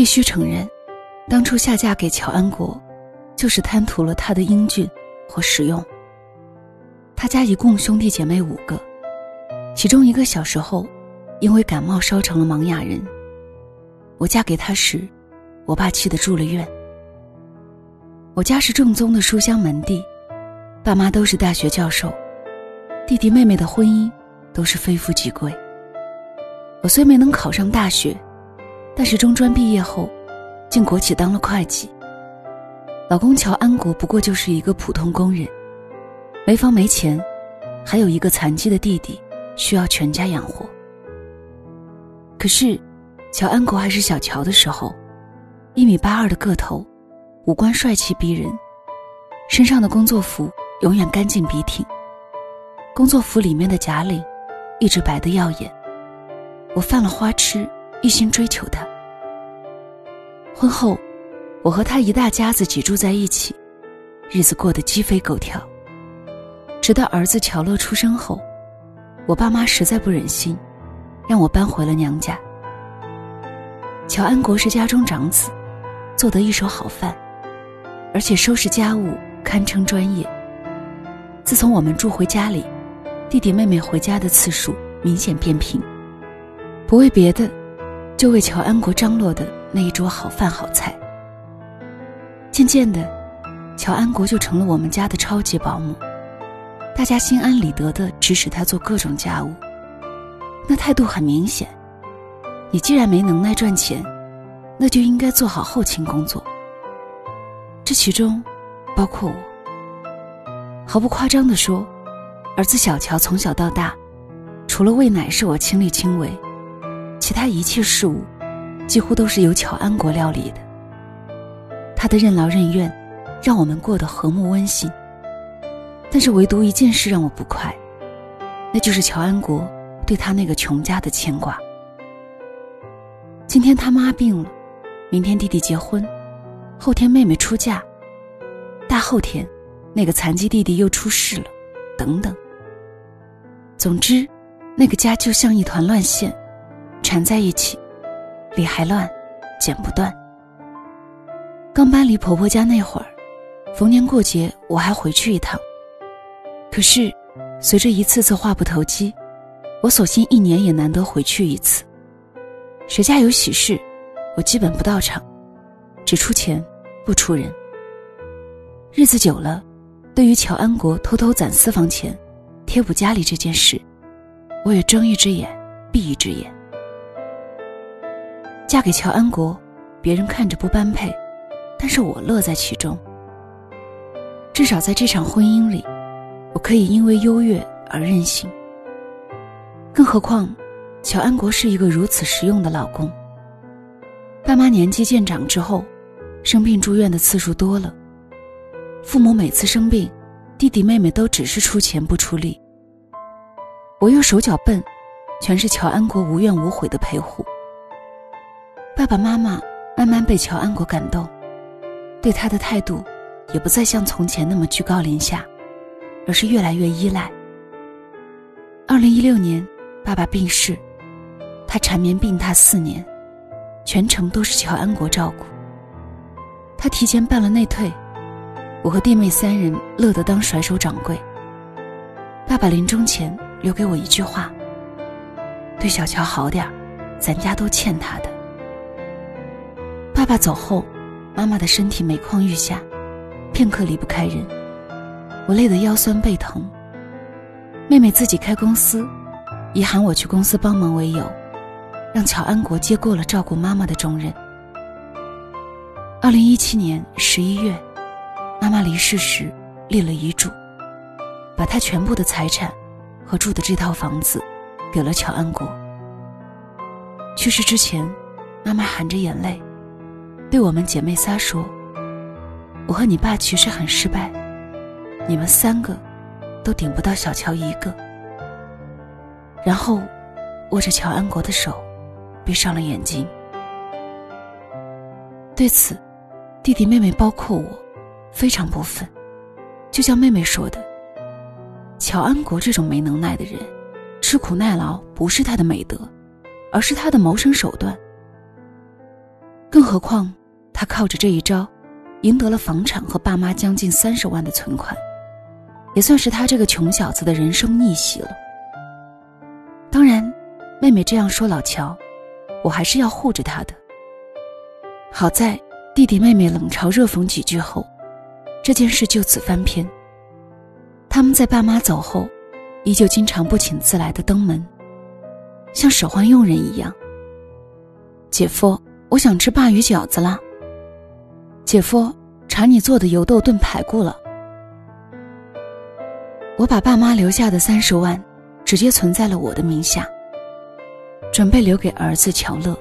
必须承认，当初下嫁给乔安国，就是贪图了他的英俊或实用。他家一共兄弟姐妹五个，其中一个小时候因为感冒烧成了盲哑人。我嫁给他时，我爸气得住了院。我家是正宗的书香门第，爸妈都是大学教授，弟弟妹妹的婚姻都是非富即贵。我虽没能考上大学，但是中专毕业后，进国企当了会计。老公乔安国不过就是一个普通工人，没房没钱，还有一个残疾的弟弟需要全家养活。可是。乔安国还是小乔的时候，一米八二的个头，五官帅气逼人，身上的工作服永远干净笔挺。工作服里面的假领，一直白得耀眼。我犯了花痴，一心追求他。婚后，我和他一大家子挤住在一起，日子过得鸡飞狗跳。直到儿子乔乐出生后，我爸妈实在不忍心，让我搬回了娘家。乔安国是家中长子，做得一手好饭，而且收拾家务堪称专业。自从我们住回家里，弟弟妹妹回家的次数明显变频。不为别的，就为乔安国张罗的那一桌好饭好菜。渐渐的，乔安国就成了我们家的超级保姆，大家心安理得的指使他做各种家务，那态度很明显。你既然没能耐赚钱，那就应该做好后勤工作。这其中，包括我。毫不夸张的说，儿子小乔从小到大，除了喂奶是我亲力亲为，其他一切事务，几乎都是由乔安国料理的。他的任劳任怨，让我们过得和睦温馨。但是唯独一件事让我不快，那就是乔安国对他那个穷家的牵挂。今天他妈病了，明天弟弟结婚，后天妹妹出嫁，大后天那个残疾弟弟又出事了，等等。总之，那个家就像一团乱线，缠在一起，理还乱，剪不断。刚搬离婆婆家那会儿，逢年过节我还回去一趟。可是，随着一次次话不投机，我索性一年也难得回去一次。谁家有喜事，我基本不到场，只出钱不出人。日子久了，对于乔安国偷偷攒私房钱、贴补家里这件事，我也睁一只眼闭一只眼。嫁给乔安国，别人看着不般配，但是我乐在其中。至少在这场婚姻里，我可以因为优越而任性。更何况。乔安国是一个如此实用的老公。爸妈年纪渐长之后，生病住院的次数多了。父母每次生病，弟弟妹妹都只是出钱不出力。我又手脚笨，全是乔安国无怨无悔的陪护。爸爸妈妈慢慢被乔安国感动，对他的态度也不再像从前那么居高临下，而是越来越依赖。二零一六年，爸爸病逝。他缠绵病榻四年，全程都是乔安国照顾。他提前办了内退，我和弟妹三人乐得当甩手掌柜。爸爸临终前留给我一句话：“对小乔好点儿，咱家都欠他的。”爸爸走后，妈妈的身体每况愈下，片刻离不开人。我累得腰酸背疼。妹妹自己开公司，以喊我去公司帮忙为由。让乔安国接过了照顾妈妈的重任。二零一七年十一月，妈妈离世时立了遗嘱，把她全部的财产和住的这套房子给了乔安国。去世之前，妈妈含着眼泪对我们姐妹仨说：“我和你爸其实很失败，你们三个都顶不到小乔一个。”然后握着乔安国的手。闭上了眼睛。对此，弟弟妹妹包括我，非常不忿。就像妹妹说的：“乔安国这种没能耐的人，吃苦耐劳不是他的美德，而是他的谋生手段。”更何况，他靠着这一招，赢得了房产和爸妈将近三十万的存款，也算是他这个穷小子的人生逆袭了。当然，妹妹这样说老乔，我还是要护着他的。好在弟弟妹妹冷嘲热讽几句后，这件事就此翻篇。他们在爸妈走后，依旧经常不请自来的登门，像使唤佣人一样。姐夫，我想吃鲅鱼饺子了。姐夫，查你做的油豆炖排骨了。我把爸妈留下的三十万，直接存在了我的名下，准备留给儿子乔乐。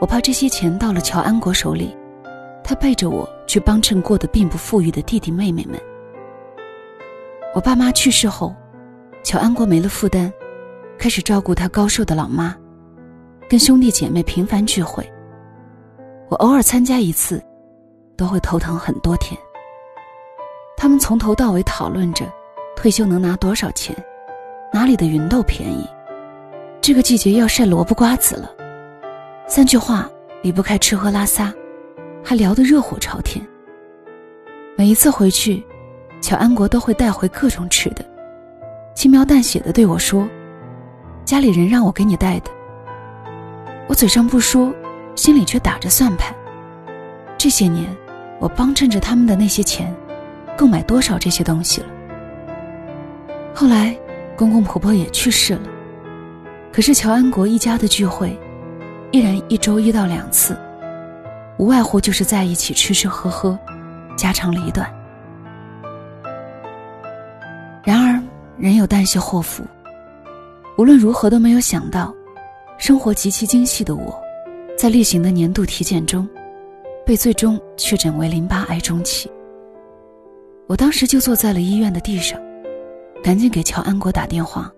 我怕这些钱到了乔安国手里，他背着我去帮衬过得并不富裕的弟弟妹妹们。我爸妈去世后，乔安国没了负担，开始照顾他高寿的老妈，跟兄弟姐妹频繁聚会。我偶尔参加一次，都会头疼很多天。他们从头到尾讨论着退休能拿多少钱，哪里的芸豆便宜，这个季节要晒萝卜瓜子了。三句话离不开吃喝拉撒，还聊得热火朝天。每一次回去。乔安国都会带回各种吃的，轻描淡写的对我说：“家里人让我给你带的。”我嘴上不说，心里却打着算盘。这些年，我帮衬着他们的那些钱，够买多少这些东西了。后来，公公婆婆也去世了，可是乔安国一家的聚会，依然一周一到两次，无外乎就是在一起吃吃喝喝，家长里短。然而，人有旦夕祸福。无论如何都没有想到，生活极其精细的我，在例行的年度体检中，被最终确诊为淋巴癌中期。我当时就坐在了医院的地上，赶紧给乔安国打电话。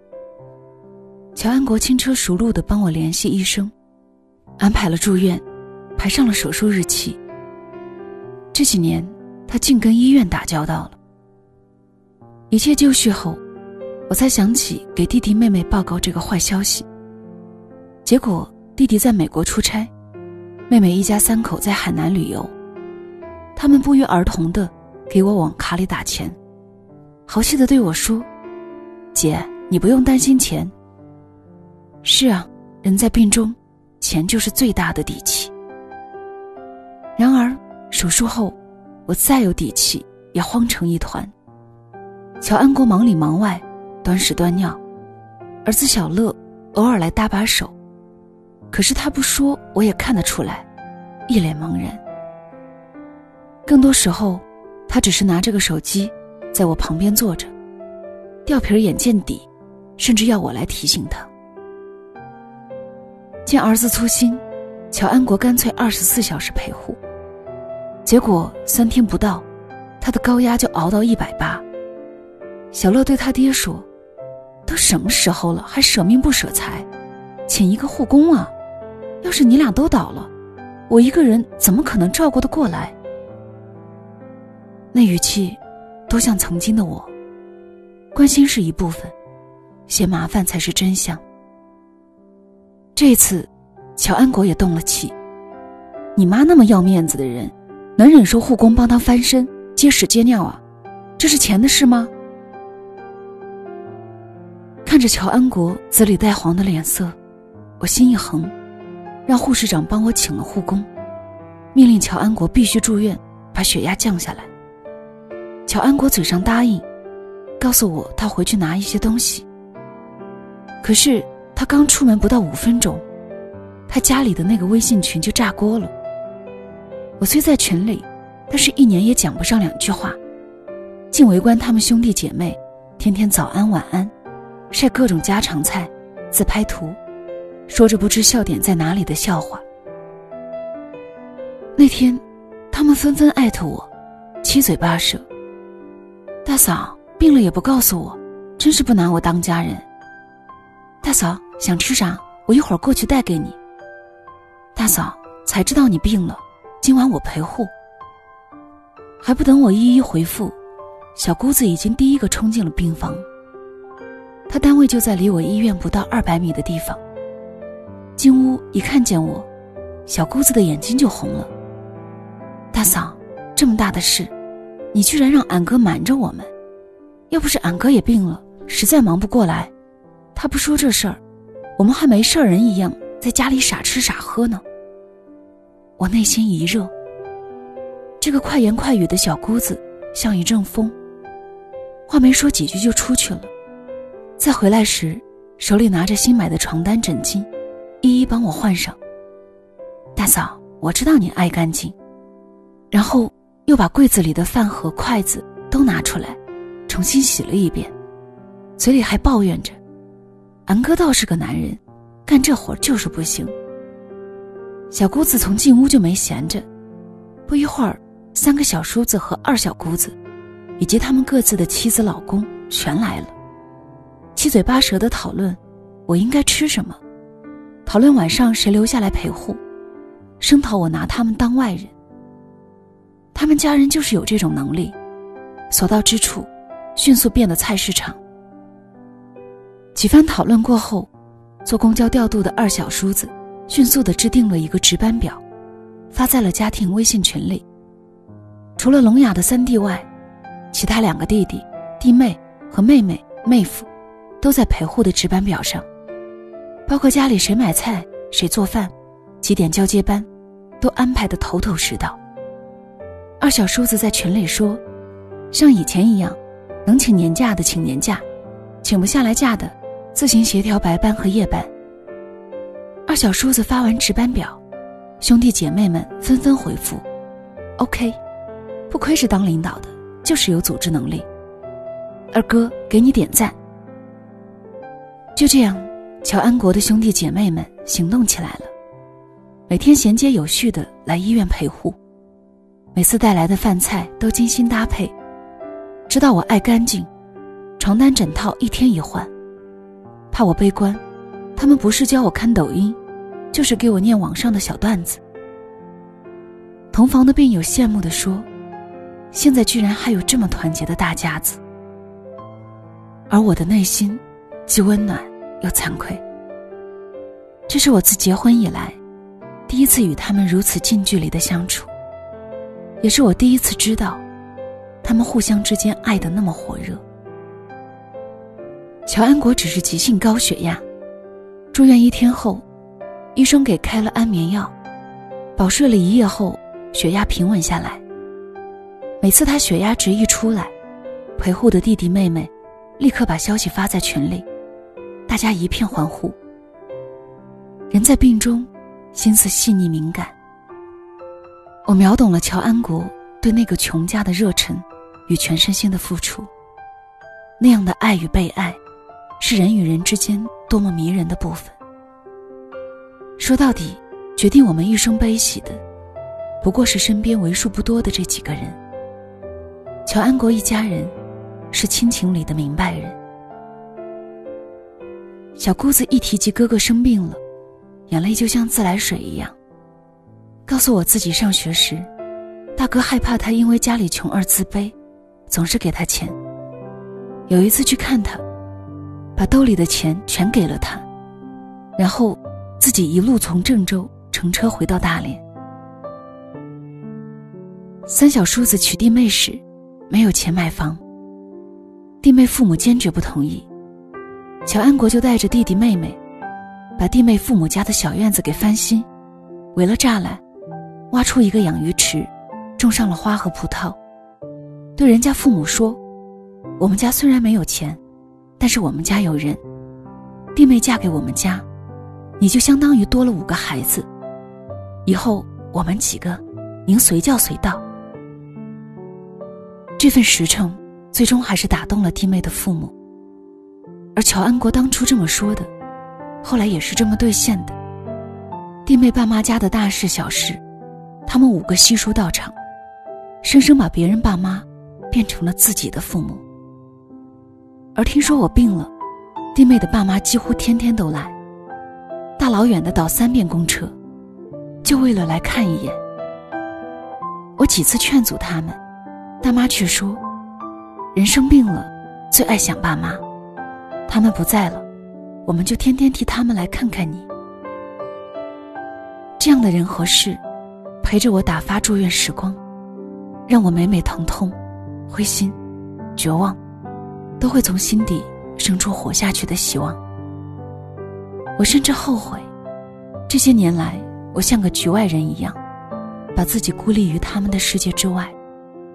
乔安国轻车熟路的帮我联系医生，安排了住院，排上了手术日期。这几年，他竟跟医院打交道了。一切就绪后，我才想起给弟弟妹妹报告这个坏消息。结果弟弟在美国出差，妹妹一家三口在海南旅游，他们不约而同的给我往卡里打钱，豪气的对我说：“姐，你不用担心钱。”是啊，人在病中，钱就是最大的底气。然而手术后，我再有底气也慌成一团。乔安国忙里忙外，端屎端尿，儿子小乐偶尔来搭把手，可是他不说，我也看得出来，一脸茫然。更多时候，他只是拿着个手机，在我旁边坐着，掉皮眼见底，甚至要我来提醒他。见儿子粗心，乔安国干脆二十四小时陪护，结果三天不到，他的高压就熬到一百八。小乐对他爹说：“都什么时候了，还舍命不舍财，请一个护工啊！要是你俩都倒了，我一个人怎么可能照顾得过来？”那语气，多像曾经的我。关心是一部分，嫌麻烦才是真相。这次，乔安国也动了气。你妈那么要面子的人，能忍受护工帮她翻身、接屎接尿啊？这是钱的事吗？看着乔安国紫里带黄的脸色，我心一横，让护士长帮我请了护工，命令乔安国必须住院，把血压降下来。乔安国嘴上答应，告诉我他回去拿一些东西。可是他刚出门不到五分钟，他家里的那个微信群就炸锅了。我虽在群里，但是一年也讲不上两句话，竟围观他们兄弟姐妹，天天早安晚安。晒各种家常菜，自拍图，说着不知笑点在哪里的笑话。那天，他们纷纷艾特我，七嘴八舌。大嫂病了也不告诉我，真是不拿我当家人。大嫂想吃啥，我一会儿过去带给你。大嫂才知道你病了，今晚我陪护。还不等我一一回复，小姑子已经第一个冲进了病房。她单位就在离我医院不到二百米的地方。进屋一看见我，小姑子的眼睛就红了。大嫂，这么大的事，你居然让俺哥瞒着我们？要不是俺哥也病了，实在忙不过来，他不说这事儿，我们还没事儿人一样在家里傻吃傻喝呢。我内心一热。这个快言快语的小姑子像一阵风，话没说几句就出去了。再回来时，手里拿着新买的床单枕巾，一一帮我换上。大嫂，我知道你爱干净。然后又把柜子里的饭盒、筷子都拿出来。重新洗了一遍，嘴里还抱怨着：“安哥倒是个男人，干这活就是不行。”小姑子从进屋就没闲着，不一会儿，三个小叔子和二小姑子，以及他们各自的妻子、老公全来了，七嘴八舌的讨论我应该吃什么，讨论晚上谁留下来陪护，声讨我拿他们当外人。他们家人就是有这种能力，所到之处。迅速变得菜市场。几番讨论过后，坐公交调度的二小叔子迅速的制定了一个值班表，发在了家庭微信群里。除了聋哑的三弟外，其他两个弟弟、弟妹和妹妹、妹夫，都在陪护的值班表上，包括家里谁买菜、谁做饭、几点交接班，都安排的头头是道。二小叔子在群里说：“像以前一样。”能请年假的请年假，请不下来假的，自行协调白班和夜班。二小叔子发完值班表，兄弟姐妹们纷纷回复：“OK，不亏是当领导的，就是有组织能力。”二哥给你点赞。就这样，乔安国的兄弟姐妹们行动起来了，每天衔接有序的来医院陪护，每次带来的饭菜都精心搭配。知道我爱干净，床单枕套一天一换，怕我悲观，他们不是教我看抖音，就是给我念网上的小段子。同房的病友羡慕地说：“现在居然还有这么团结的大家子。”而我的内心，既温暖又惭愧。这是我自结婚以来，第一次与他们如此近距离的相处，也是我第一次知道。他们互相之间爱的那么火热。乔安国只是急性高血压，住院一天后，医生给开了安眠药，饱睡了一夜后，血压平稳下来。每次他血压值一出来，陪护的弟弟妹妹立刻把消息发在群里，大家一片欢呼。人在病中，心思细腻敏感。我秒懂了乔安国对那个穷家的热忱。与全身心的付出，那样的爱与被爱，是人与人之间多么迷人的部分。说到底，决定我们一生悲喜的，不过是身边为数不多的这几个人。乔安国一家人，是亲情里的明白人。小姑子一提及哥哥生病了，眼泪就像自来水一样。告诉我自己上学时，大哥害怕他因为家里穷而自卑。总是给他钱。有一次去看他，把兜里的钱全给了他，然后自己一路从郑州乘车回到大连。三小叔子娶弟妹时，没有钱买房，弟妹父母坚决不同意，乔安国就带着弟弟妹妹，把弟妹父母家的小院子给翻新，围了栅栏，挖出一个养鱼池，种上了花和葡萄。对人家父母说：“我们家虽然没有钱，但是我们家有人。弟妹嫁给我们家，你就相当于多了五个孩子。以后我们几个，您随叫随到。”这份实诚，最终还是打动了弟妹的父母。而乔安国当初这么说的，后来也是这么兑现的。弟妹爸妈家的大事小事，他们五个悉数到场，生生把别人爸妈。变成了自己的父母，而听说我病了，弟妹的爸妈几乎天天都来，大老远的倒三遍公车，就为了来看一眼。我几次劝阻他们，大妈却说：“人生病了，最爱想爸妈，他们不在了，我们就天天替他们来看看你。”这样的人和事，陪着我打发住院时光，让我每每疼痛、灰心、绝望，都会从心底生出活下去的希望。我甚至后悔，这些年来我像个局外人一样，把自己孤立于他们的世界之外，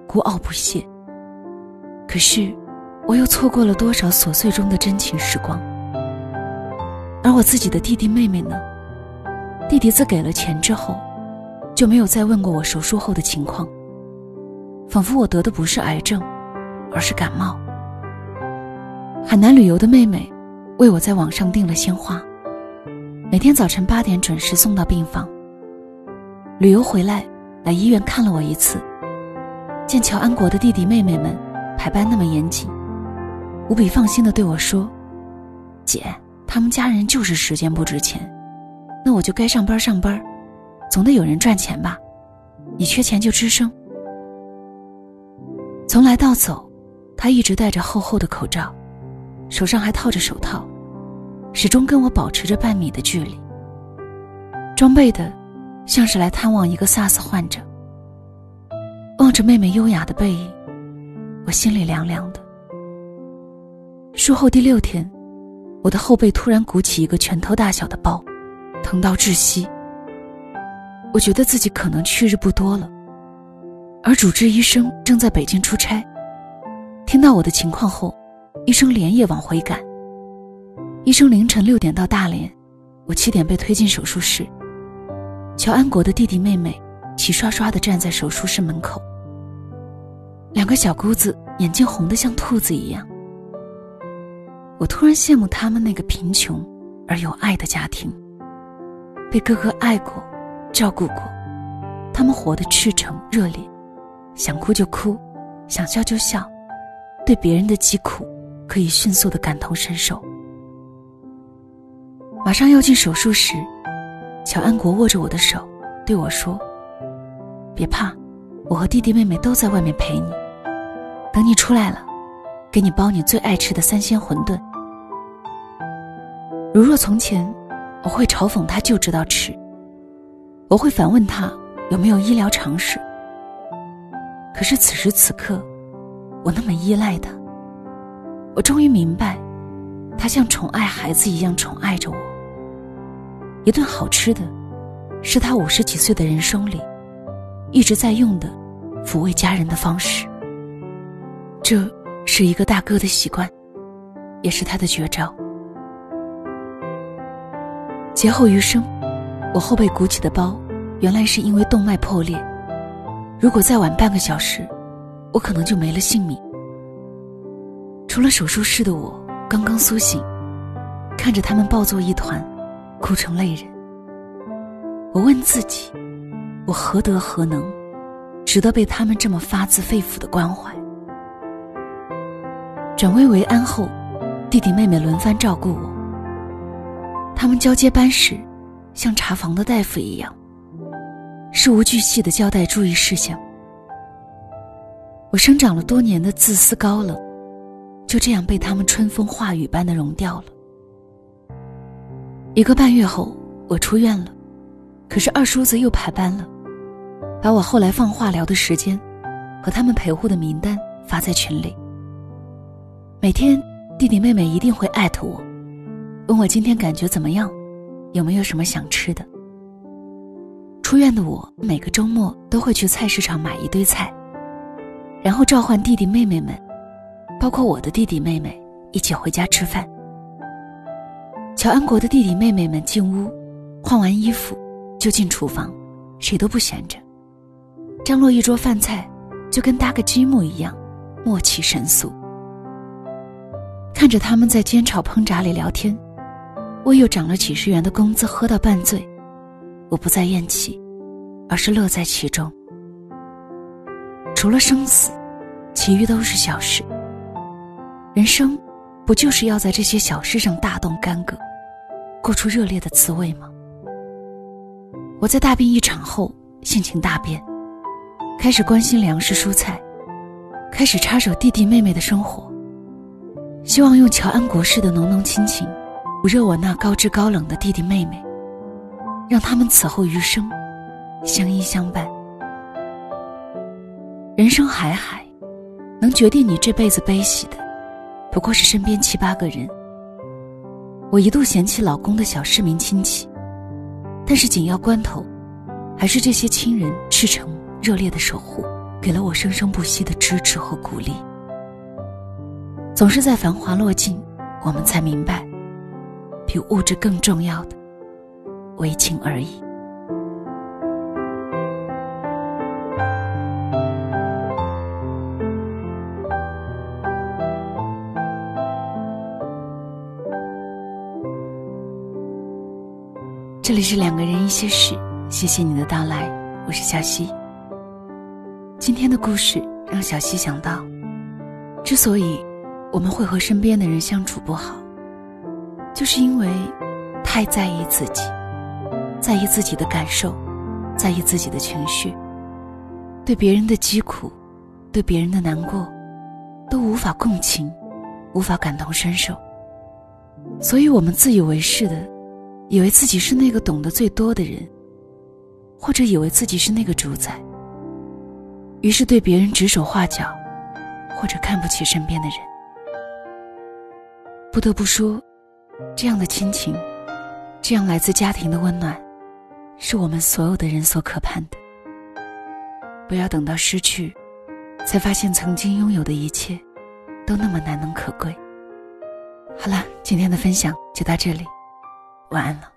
孤傲不屑。可是，我又错过了多少琐碎中的真情时光？而我自己的弟弟妹妹呢？弟弟自给了钱之后，就没有再问过我手术后的情况。仿佛我得的不是癌症，而是感冒。海南旅游的妹妹，为我在网上订了鲜花，每天早晨八点准时送到病房。旅游回来，来医院看了我一次。见乔安国的弟弟妹妹们排班那么严谨，无比放心的对我说：“姐，他们家人就是时间不值钱。”那我就该上班上班，总得有人赚钱吧？你缺钱就吱声。从来到走，他一直戴着厚厚的口罩，手上还套着手套，始终跟我保持着半米的距离。装备的，像是来探望一个 SARS 患者。望着妹妹优雅的背影，我心里凉凉的。术后第六天，我的后背突然鼓起一个拳头大小的包。疼到窒息，我觉得自己可能去日不多了。而主治医生正在北京出差，听到我的情况后，医生连夜往回赶。医生凌晨六点到大连，我七点被推进手术室。乔安国的弟弟妹妹齐刷刷地站在手术室门口，两个小姑子眼睛红得像兔子一样。我突然羡慕他们那个贫穷而有爱的家庭。被哥哥爱过，照顾过，他们活得赤诚热烈，想哭就哭，想笑就笑，对别人的疾苦可以迅速的感同身受。马上要进手术室，乔安国握着我的手，对我说：“别怕，我和弟弟妹妹都在外面陪你。等你出来了，给你包你最爱吃的三鲜馄饨。”如若从前。我会嘲讽他就知道吃，我会反问他有没有医疗常识。可是此时此刻，我那么依赖他，我终于明白，他像宠爱孩子一样宠爱着我。一顿好吃的，是他五十几岁的人生里一直在用的抚慰家人的方式。这是一个大哥的习惯，也是他的绝招。劫后余生，我后背鼓起的包，原来是因为动脉破裂。如果再晚半个小时，我可能就没了性命。除了手术室的我，刚刚苏醒，看着他们抱作一团，哭成泪人。我问自己，我何德何能，值得被他们这么发自肺腑的关怀？转危为安后，弟弟妹妹轮番照顾我。他们交接班时，像查房的大夫一样，事无巨细的交代注意事项。我生长了多年的自私高冷，就这样被他们春风化雨般的融掉了。一个半月后，我出院了，可是二叔子又排班了，把我后来放化疗的时间和他们陪护的名单发在群里。每天，弟弟妹妹一定会艾特我。问我今天感觉怎么样，有没有什么想吃的？出院的我每个周末都会去菜市场买一堆菜，然后召唤弟弟妹妹们，包括我的弟弟妹妹一起回家吃饭。乔安国的弟弟妹妹们进屋，换完衣服就进厨房，谁都不闲着，张罗一桌饭菜，就跟搭个积木一样，默契神速。看着他们在煎炒烹炸里聊天。我又涨了几十元的工资，喝到半醉，我不再厌弃，而是乐在其中。除了生死，其余都是小事。人生，不就是要在这些小事上大动干戈，过出热烈的滋味吗？我在大病一场后，性情大变，开始关心粮食蔬菜，开始插手弟弟妹妹的生活，希望用乔安国式的浓浓亲情。捂热我那高知高冷的弟弟妹妹，让他们此后余生相依相伴。人生海海，能决定你这辈子悲喜的，不过是身边七八个人。我一度嫌弃老公的小市民亲戚，但是紧要关头，还是这些亲人赤诚热烈的守护，给了我生生不息的支持和鼓励。总是在繁华落尽，我们才明白，比物质更重要的，为情而已。这里是两个人一些事，谢谢你的到来，我是小溪。今天的故事让小溪想到，之所以。我们会和身边的人相处不好，就是因为太在意自己，在意自己的感受，在意自己的情绪，对别人的疾苦，对别人的难过，都无法共情，无法感同身受。所以，我们自以为是的，以为自己是那个懂得最多的人，或者以为自己是那个主宰，于是对别人指手画脚，或者看不起身边的人。不得不说，这样的亲情，这样来自家庭的温暖，是我们所有的人所渴盼的。不要等到失去，才发现曾经拥有的一切，都那么难能可贵。好了，今天的分享就到这里，晚安了。